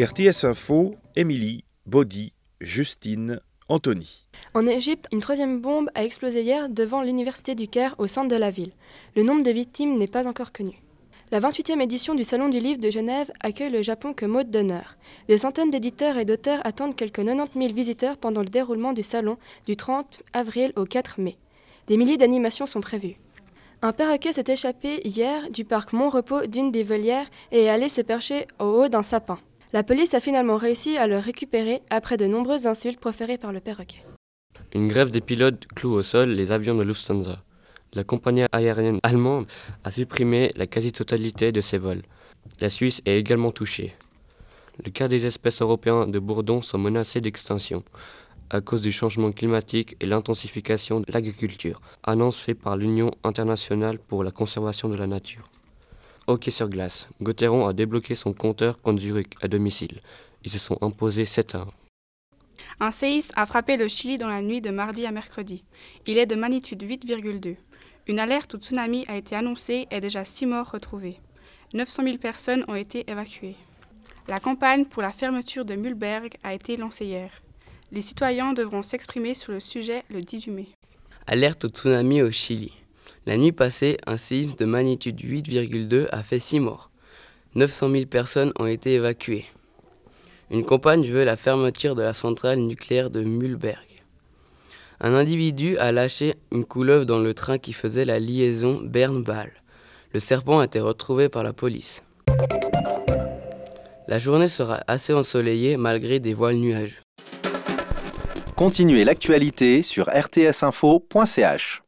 RTS Info, Émilie, Body, Justine, Anthony. En Égypte, une troisième bombe a explosé hier devant l'université du Caire au centre de la ville. Le nombre de victimes n'est pas encore connu. La 28e édition du Salon du Livre de Genève accueille le Japon comme hôte d'honneur. Des centaines d'éditeurs et d'auteurs attendent quelques 90 000 visiteurs pendant le déroulement du salon du 30 avril au 4 mai. Des milliers d'animations sont prévues. Un perroquet s'est échappé hier du parc Mont-Repos d'une des volières et est allé se percher au haut d'un sapin. La police a finalement réussi à le récupérer après de nombreuses insultes proférées par le perroquet. Une grève des pilotes cloue au sol les avions de Lufthansa. La compagnie aérienne allemande a supprimé la quasi-totalité de ses vols. La Suisse est également touchée. Le cas des espèces européennes de bourdons sont menacées d'extinction à cause du changement climatique et l'intensification de l'agriculture, annonce faite par l'Union internationale pour la conservation de la nature. Hockey sur glace. Gauthieron a débloqué son compteur contre Zurich à domicile. Ils se sont imposés 7 à 1. Un séisme a frappé le Chili dans la nuit de mardi à mercredi. Il est de magnitude 8,2. Une alerte au tsunami a été annoncée et déjà 6 morts retrouvés. 900 000 personnes ont été évacuées. La campagne pour la fermeture de Mühlberg a été lancée hier. Les citoyens devront s'exprimer sur le sujet le 18 mai. Alerte au tsunami au Chili. La nuit passée, un séisme de magnitude 8,2 a fait 6 morts. 900 000 personnes ont été évacuées. Une campagne veut la fermeture de la centrale nucléaire de Mühlberg. Un individu a lâché une couleuvre dans le train qui faisait la liaison Berne-Bâle. Le serpent a été retrouvé par la police. La journée sera assez ensoleillée malgré des voiles nuages. Continuez l'actualité sur rtsinfo.ch.